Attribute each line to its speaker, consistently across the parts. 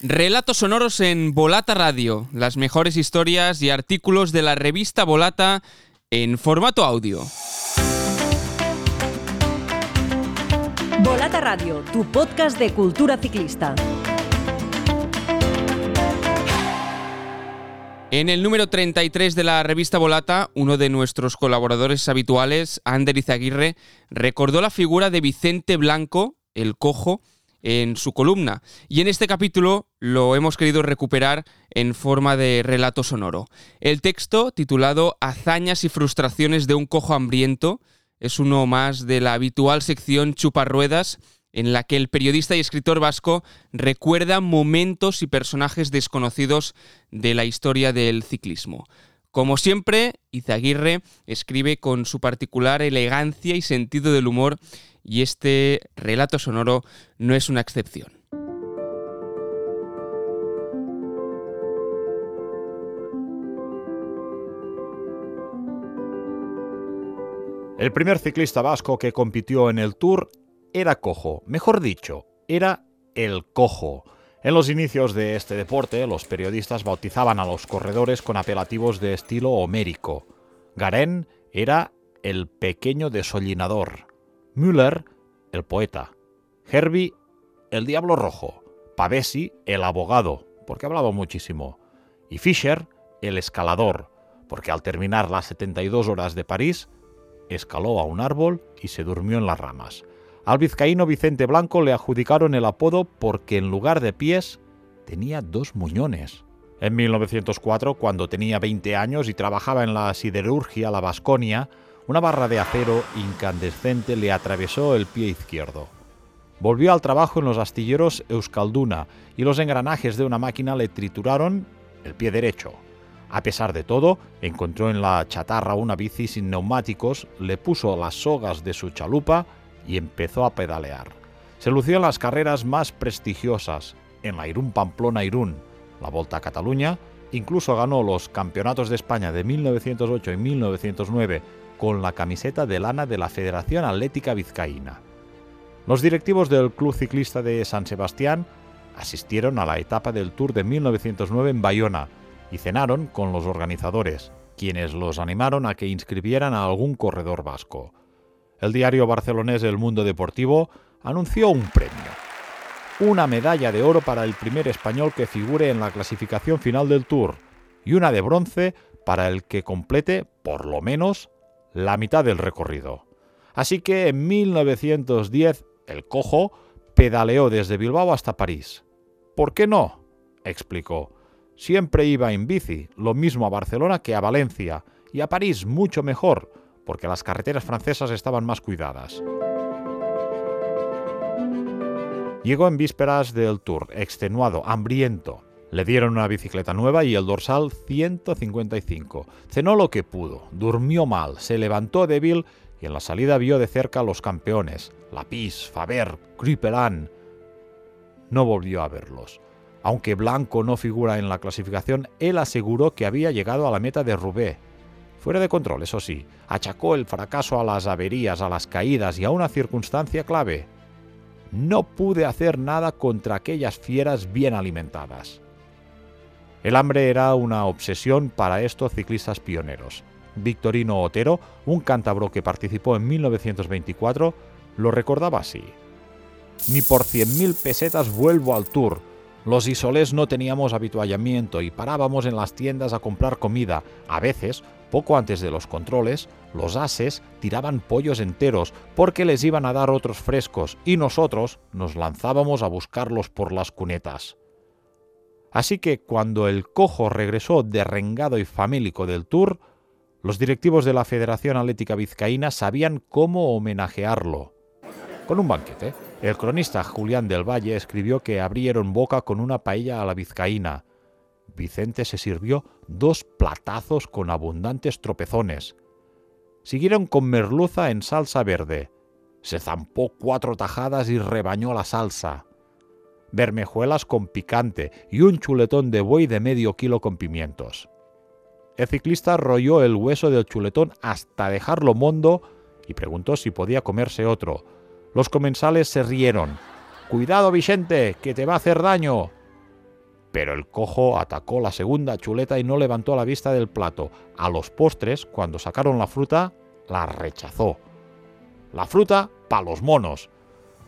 Speaker 1: Relatos sonoros en Volata Radio, las mejores historias y artículos de la revista Volata en formato audio.
Speaker 2: Volata Radio, tu podcast de cultura ciclista.
Speaker 1: En el número 33 de la revista Volata, uno de nuestros colaboradores habituales, Ander Izaguirre, recordó la figura de Vicente Blanco, el cojo, en su columna. Y en este capítulo lo hemos querido recuperar en forma de relato sonoro. El texto, titulado Hazañas y frustraciones de un cojo hambriento, es uno más de la habitual sección Chuparruedas, en la que el periodista y escritor vasco recuerda momentos y personajes desconocidos de la historia del ciclismo. Como siempre, Izaguirre escribe con su particular elegancia y sentido del humor y este relato sonoro no es una excepción.
Speaker 3: El primer ciclista vasco que compitió en el Tour era cojo, mejor dicho, era el cojo. En los inicios de este deporte, los periodistas bautizaban a los corredores con apelativos de estilo homérico. Garen era el pequeño desollinador. Müller, el poeta. Herbie, el diablo rojo. Pavesi, el abogado, porque hablaba muchísimo. Y Fischer, el escalador, porque al terminar las 72 horas de París, escaló a un árbol y se durmió en las ramas. Al vizcaíno Vicente Blanco le adjudicaron el apodo porque en lugar de pies tenía dos muñones. En 1904, cuando tenía 20 años y trabajaba en la siderurgia La Vasconia, una barra de acero incandescente le atravesó el pie izquierdo. Volvió al trabajo en los astilleros Euskalduna y los engranajes de una máquina le trituraron el pie derecho. A pesar de todo, encontró en la chatarra una bici sin neumáticos, le puso las sogas de su chalupa y empezó a pedalear. Se lució en las carreras más prestigiosas, en la Irún Pamplona Irún, la Volta a Cataluña, incluso ganó los Campeonatos de España de 1908 y 1909 con la camiseta de lana de la Federación Atlética Vizcaína. Los directivos del Club Ciclista de San Sebastián asistieron a la etapa del Tour de 1909 en Bayona y cenaron con los organizadores, quienes los animaron a que inscribieran a algún corredor vasco el diario barcelonés El Mundo Deportivo anunció un premio. Una medalla de oro para el primer español que figure en la clasificación final del Tour y una de bronce para el que complete, por lo menos, la mitad del recorrido. Así que en 1910 el cojo pedaleó desde Bilbao hasta París. ¿Por qué no? explicó. Siempre iba en bici, lo mismo a Barcelona que a Valencia, y a París mucho mejor, porque las carreteras francesas estaban más cuidadas. Llegó en vísperas del Tour, extenuado, hambriento. Le dieron una bicicleta nueva y el dorsal 155. Cenó lo que pudo, durmió mal, se levantó débil y en la salida vio de cerca a los campeones, Lapis, Faber, Krupelan. No volvió a verlos. Aunque Blanco no figura en la clasificación, él aseguró que había llegado a la meta de Roubaix Fuera de control, eso sí, achacó el fracaso a las averías, a las caídas y a una circunstancia clave. No pude hacer nada contra aquellas fieras bien alimentadas. El hambre era una obsesión para estos ciclistas pioneros. Victorino Otero, un cántabro que participó en 1924, lo recordaba así. Ni por 100.000 pesetas vuelvo al tour. Los isolés no teníamos habituallamiento y parábamos en las tiendas a comprar comida, a veces poco antes de los controles, los ases tiraban pollos enteros porque les iban a dar otros frescos y nosotros nos lanzábamos a buscarlos por las cunetas. Así que cuando el cojo regresó derrengado y famélico del Tour, los directivos de la Federación Atlética Vizcaína sabían cómo homenajearlo. Con un banquete, el cronista Julián del Valle escribió que abrieron boca con una paella a la vizcaína, Vicente se sirvió dos platazos con abundantes tropezones. Siguieron con merluza en salsa verde. Se zampó cuatro tajadas y rebañó la salsa. Bermejuelas con picante y un chuletón de buey de medio kilo con pimientos. El ciclista rolló el hueso del chuletón hasta dejarlo mondo y preguntó si podía comerse otro. Los comensales se rieron. Cuidado, Vicente, que te va a hacer daño Pero el cojo atacó la segunda chuleta y no levantó la vista del plato. A los postres, cuando sacaron la fruta, la rechazó. La fruta, pa' los monos.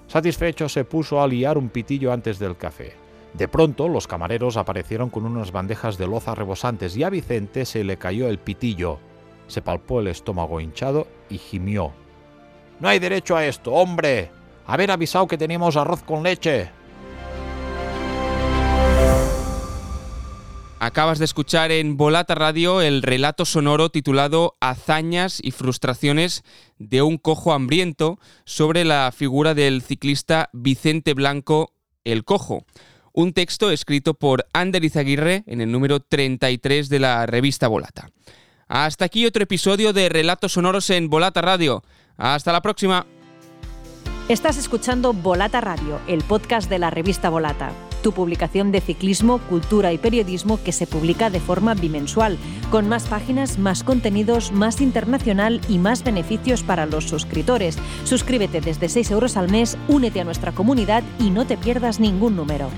Speaker 3: Satisfecho se puso a liar un pitillo antes del café. De pronto los camareros aparecieron con unas bandejas de loza rebosantes y a Vicente se le cayó el pitillo. Se palpó el estómago hinchado y gimió. No hay derecho a esto, hombre. Haber avisado que teníamos arroz con leche.
Speaker 1: Acabas de escuchar en Volata Radio el relato sonoro titulado Hazañas y frustraciones de un cojo hambriento sobre la figura del ciclista Vicente Blanco el Cojo. Un texto escrito por Ander Izaguirre en el número 33 de la revista Volata. Hasta aquí otro episodio de Relatos Sonoros en Volata Radio. Hasta la próxima.
Speaker 2: Estás escuchando Volata Radio, el podcast de la revista Volata tu publicación de ciclismo, cultura y periodismo que se publica de forma bimensual, con más páginas, más contenidos, más internacional y más beneficios para los suscriptores. Suscríbete desde 6 euros al mes, únete a nuestra comunidad y no te pierdas ningún número.